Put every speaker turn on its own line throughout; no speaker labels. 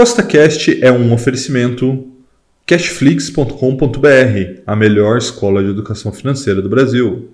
CostaCast é um oferecimento cashflix.com.br, a melhor escola de educação financeira do Brasil.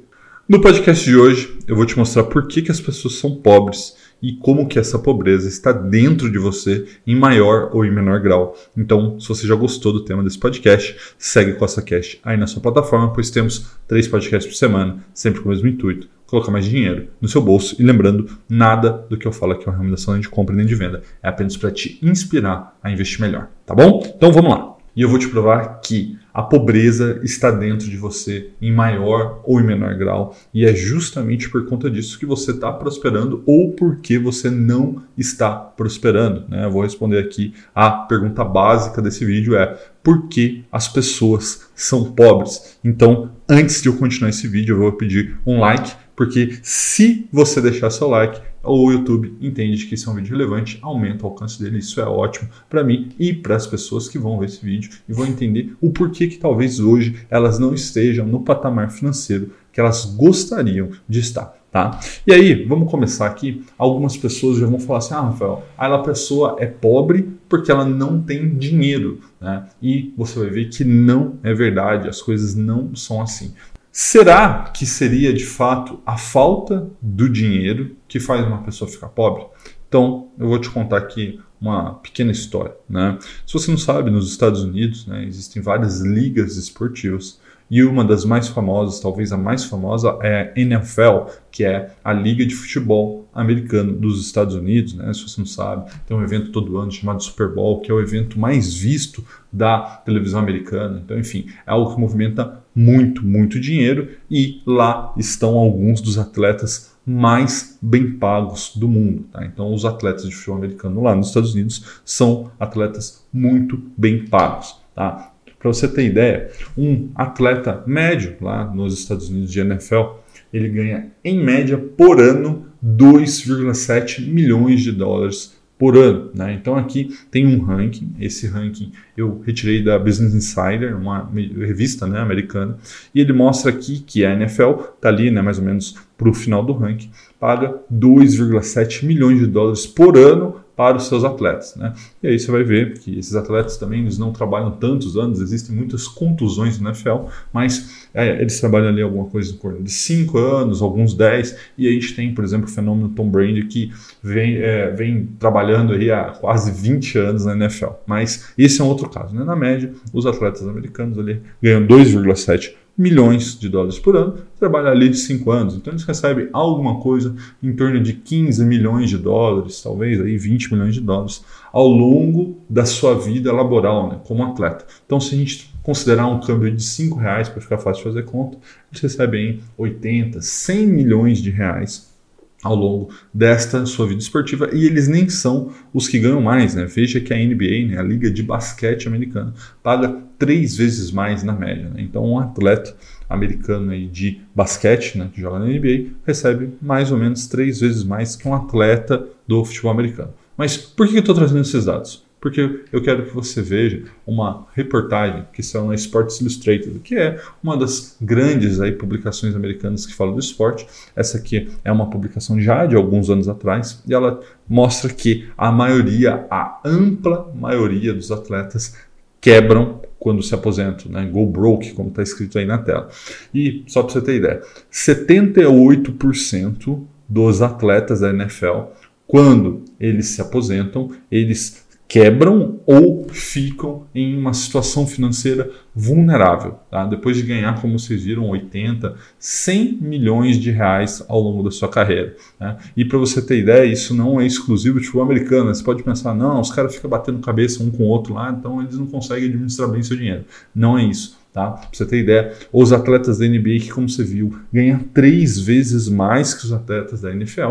No podcast de hoje, eu vou te mostrar por que, que as pessoas são pobres e como que essa pobreza está dentro de você em maior ou em menor grau. Então, se você já gostou do tema desse podcast, segue Costa Cash aí na sua plataforma, pois temos três podcasts por semana, sempre com o mesmo intuito, colocar mais dinheiro no seu bolso. E lembrando, nada do que eu falo aqui é uma recomendação nem de compra nem de venda, é apenas para te inspirar a investir melhor, tá bom? Então vamos lá. E eu vou te provar que a pobreza está dentro de você em maior ou em menor grau. E é justamente por conta disso que você está prosperando ou porque você não está prosperando. Né? Eu vou responder aqui a pergunta básica desse vídeo: é por que as pessoas são pobres? Então, antes de eu continuar esse vídeo, eu vou pedir um like, porque se você deixar seu like, o YouTube entende que isso é um vídeo relevante, aumenta o alcance dele. Isso é ótimo para mim e para as pessoas que vão ver esse vídeo e vão entender o porquê que talvez hoje elas não estejam no patamar financeiro que elas gostariam de estar. Tá? E aí, vamos começar aqui. Algumas pessoas já vão falar assim: ah, Rafael, a pessoa é pobre porque ela não tem dinheiro. Né? E você vai ver que não é verdade, as coisas não são assim. Será que seria de fato a falta do dinheiro que faz uma pessoa ficar pobre? Então, eu vou te contar aqui uma pequena história. Né? Se você não sabe, nos Estados Unidos né, existem várias ligas esportivas e uma das mais famosas, talvez a mais famosa, é a NFL, que é a Liga de Futebol Americano dos Estados Unidos. Né? Se você não sabe, tem um evento todo ano chamado Super Bowl, que é o evento mais visto da televisão americana. Então, enfim, é algo que movimenta muito, muito dinheiro e lá estão alguns dos atletas mais bem pagos do mundo. Tá? Então, os atletas de futebol americano lá nos Estados Unidos são atletas muito bem pagos. Tá? Para você ter ideia, um atleta médio lá nos Estados Unidos de NFL, ele ganha em média por ano 2,7 milhões de dólares por ano. Né? Então aqui tem um ranking, esse ranking eu retirei da Business Insider, uma revista né, americana, e ele mostra aqui que a NFL está ali né, mais ou menos para o final do ranking, paga 2,7 milhões de dólares por ano para os seus atletas. Né? E aí você vai ver que esses atletas também eles não trabalham tantos anos, existem muitas contusões no NFL, mas é, eles trabalham ali alguma coisa em torno de 5 anos, alguns 10, e a gente tem, por exemplo, o fenômeno Tom Brady que vem, é, vem trabalhando aí há quase 20 anos na NFL. Mas esse é um outro caso. Né? Na média, os atletas americanos ali ganham 2,7 milhões de dólares por ano, trabalha ali 5 anos. Então eles recebem alguma coisa em torno de 15 milhões de dólares, talvez aí 20 milhões de dólares, ao longo da sua vida laboral, né, como atleta. Então se a gente considerar um câmbio de 5 reais para ficar fácil de fazer conta, eles recebem 80, 100 milhões de reais ao longo desta sua vida esportiva e eles nem são os que ganham mais, né? Veja que a NBA, né, a liga de basquete americana, paga três vezes mais na média. Né? Então, um atleta americano aí de basquete, né, que joga na NBA, recebe mais ou menos três vezes mais que um atleta do futebol americano. Mas por que eu estou trazendo esses dados? Porque eu quero que você veja uma reportagem que saiu na Sports Illustrated, que é uma das grandes aí, publicações americanas que falam do esporte. Essa aqui é uma publicação já de alguns anos atrás e ela mostra que a maioria, a ampla maioria dos atletas quebram quando se aposentam, né? Go broke, como está escrito aí na tela. E só para você ter ideia, 78% dos atletas da NFL, quando eles se aposentam, eles quebram ou ficam em uma situação financeira vulnerável. Tá? Depois de ganhar, como vocês viram, 80, 100 milhões de reais ao longo da sua carreira. Né? E para você ter ideia, isso não é exclusivo de futebol americano. Você pode pensar, não, os caras ficam batendo cabeça um com o outro lá, então eles não conseguem administrar bem seu dinheiro. Não é isso. Tá? Pra você ter ideia, os atletas da NBA, que como você viu, ganham três vezes mais que os atletas da NFL,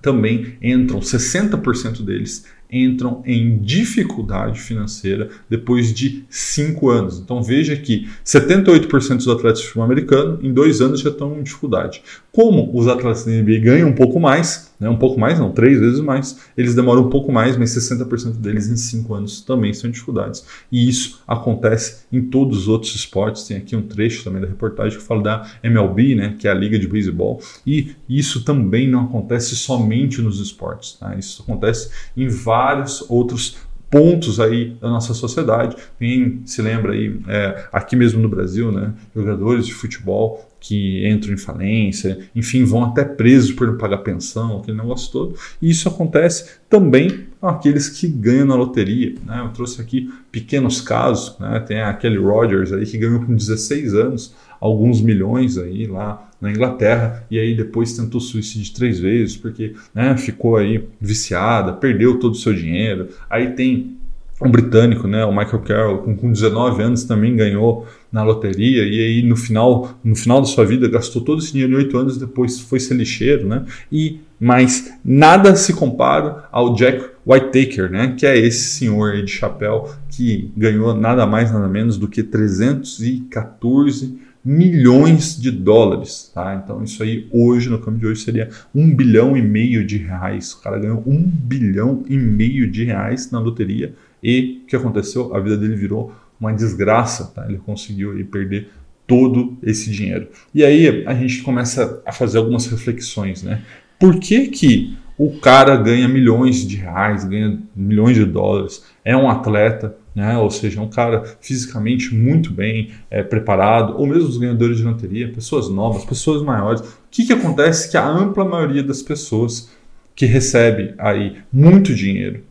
também entram, 60% deles entram em dificuldade financeira depois de cinco anos. Então veja que 78% dos atletas de futebol americano em dois anos já estão em dificuldade. Como os atletas da NBA ganham um pouco mais, né, um pouco mais, não, três vezes mais, eles demoram um pouco mais, mas 60% deles em cinco anos também são dificuldades. E isso acontece em todos os outros esportes. Tem aqui um trecho também da reportagem que fala da MLB, né, que é a liga de beisebol, e isso também não acontece somente nos esportes. Tá? Isso acontece em vários outros pontos aí da nossa sociedade. Quem se lembra aí, é, aqui mesmo no Brasil, né, jogadores de futebol que entram em falência, enfim, vão até presos por não pagar pensão, aquele negócio todo. E isso acontece também com aqueles que ganham na loteria. Né? Eu trouxe aqui pequenos casos, né? tem aquele Rogers aí que ganhou com 16 anos alguns milhões aí lá na Inglaterra e aí depois tentou suicídio três vezes porque né, ficou aí viciada, perdeu todo o seu dinheiro. Aí tem um britânico, né, o Michael Carroll, com, com 19 anos também ganhou na loteria e aí no final, no final da sua vida gastou todo esse dinheiro em 8 anos depois foi ser lixeiro, né? E mas nada se compara ao Jack Whittaker, né, que é esse senhor de chapéu que ganhou nada mais nada menos do que 314 milhões de dólares, tá? Então isso aí hoje, no câmbio de hoje, seria um bilhão e meio de reais. O cara ganhou um bilhão e meio de reais na loteria e o que aconteceu? A vida dele virou uma desgraça, tá? Ele conseguiu aí, perder todo esse dinheiro. E aí a gente começa a fazer algumas reflexões, né? Por que que o cara ganha milhões de reais, ganha milhões de dólares, é um atleta, né? ou seja, é um cara fisicamente muito bem é, preparado, ou mesmo os ganhadores de loteria, pessoas novas, pessoas maiores. O que, que acontece que a ampla maioria das pessoas que recebe aí muito dinheiro,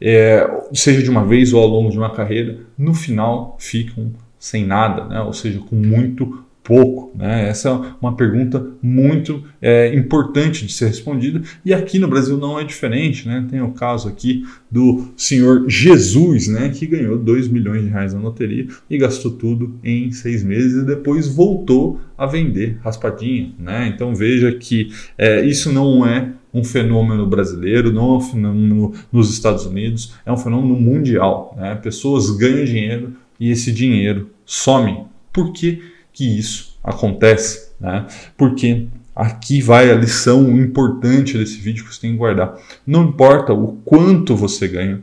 é, seja de uma vez ou ao longo de uma carreira, no final ficam sem nada, né? ou seja, com muito pouco? Né? Essa é uma pergunta muito é, importante de ser respondida e aqui no Brasil não é diferente. Né? Tem o caso aqui do senhor Jesus, né, que ganhou 2 milhões de reais na loteria e gastou tudo em seis meses e depois voltou a vender raspadinha. Né? Então veja que é, isso não é um fenômeno brasileiro, não é um fenômeno nos Estados Unidos, é um fenômeno mundial. Né? Pessoas ganham dinheiro e esse dinheiro some. Por quê? Que isso acontece, né? Porque aqui vai a lição importante desse vídeo que você tem que guardar. Não importa o quanto você ganha,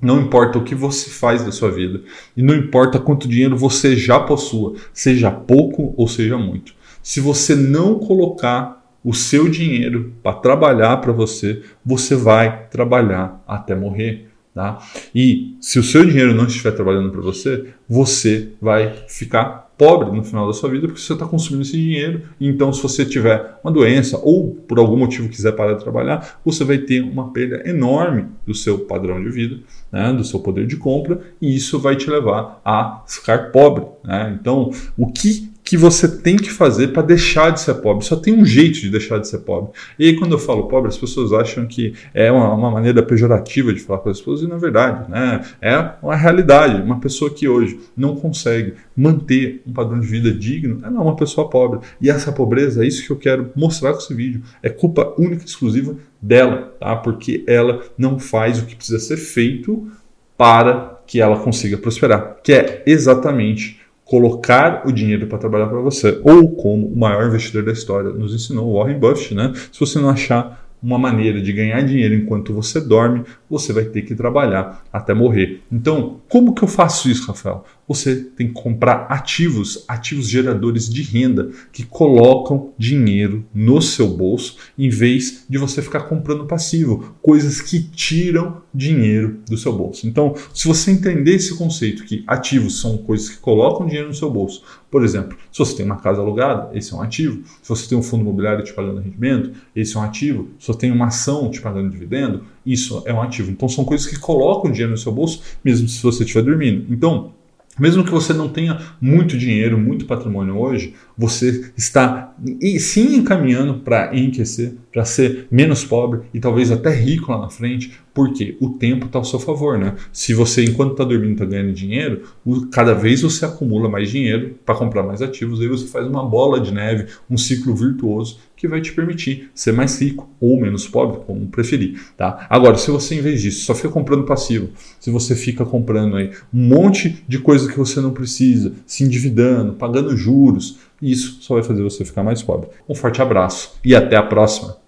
não importa o que você faz da sua vida e não importa quanto dinheiro você já possua, seja pouco ou seja muito. Se você não colocar o seu dinheiro para trabalhar para você, você vai trabalhar até morrer. Tá? E se o seu dinheiro não estiver trabalhando para você, você vai ficar pobre no final da sua vida porque você está consumindo esse dinheiro. Então, se você tiver uma doença ou por algum motivo quiser parar de trabalhar, você vai ter uma perda enorme do seu padrão de vida, né, do seu poder de compra, e isso vai te levar a ficar pobre. Né? Então, o que que você tem que fazer para deixar de ser pobre. Só tem um jeito de deixar de ser pobre. E aí, quando eu falo pobre, as pessoas acham que é uma, uma maneira pejorativa de falar com as pessoas, e na verdade, né, é uma realidade. Uma pessoa que hoje não consegue manter um padrão de vida digno é uma pessoa pobre. E essa pobreza, é isso que eu quero mostrar com esse vídeo, é culpa única e exclusiva dela, tá? porque ela não faz o que precisa ser feito para que ela consiga prosperar, que é exatamente colocar o dinheiro para trabalhar para você, ou como o maior investidor da história nos ensinou, Warren Buffett, né? Se você não achar uma maneira de ganhar dinheiro enquanto você dorme, você vai ter que trabalhar até morrer. Então, como que eu faço isso, Rafael? Você tem que comprar ativos, ativos geradores de renda que colocam dinheiro no seu bolso em vez de você ficar comprando passivo, coisas que tiram dinheiro do seu bolso. Então, se você entender esse conceito que ativos são coisas que colocam dinheiro no seu bolso, por exemplo, se você tem uma casa alugada, esse é um ativo. Se você tem um fundo imobiliário te pagando rendimento, esse é um ativo. Se você tem uma ação te pagando dividendo, isso é um ativo. Então são coisas que colocam dinheiro no seu bolso, mesmo se você estiver dormindo. Então, mesmo que você não tenha muito dinheiro, muito patrimônio hoje, você está sim encaminhando para enriquecer, para ser menos pobre e talvez até rico lá na frente, porque o tempo está ao seu favor, né? Se você, enquanto está dormindo, está ganhando dinheiro, cada vez você acumula mais dinheiro para comprar mais ativos, aí você faz uma bola de neve, um ciclo virtuoso que vai te permitir ser mais rico ou menos pobre, como preferir, tá? Agora, se você, em vez disso, só fica comprando passivo, se você fica comprando aí um monte de coisa que você não precisa, se endividando, pagando juros, isso só vai fazer você ficar mais pobre. Um forte abraço e até a próxima!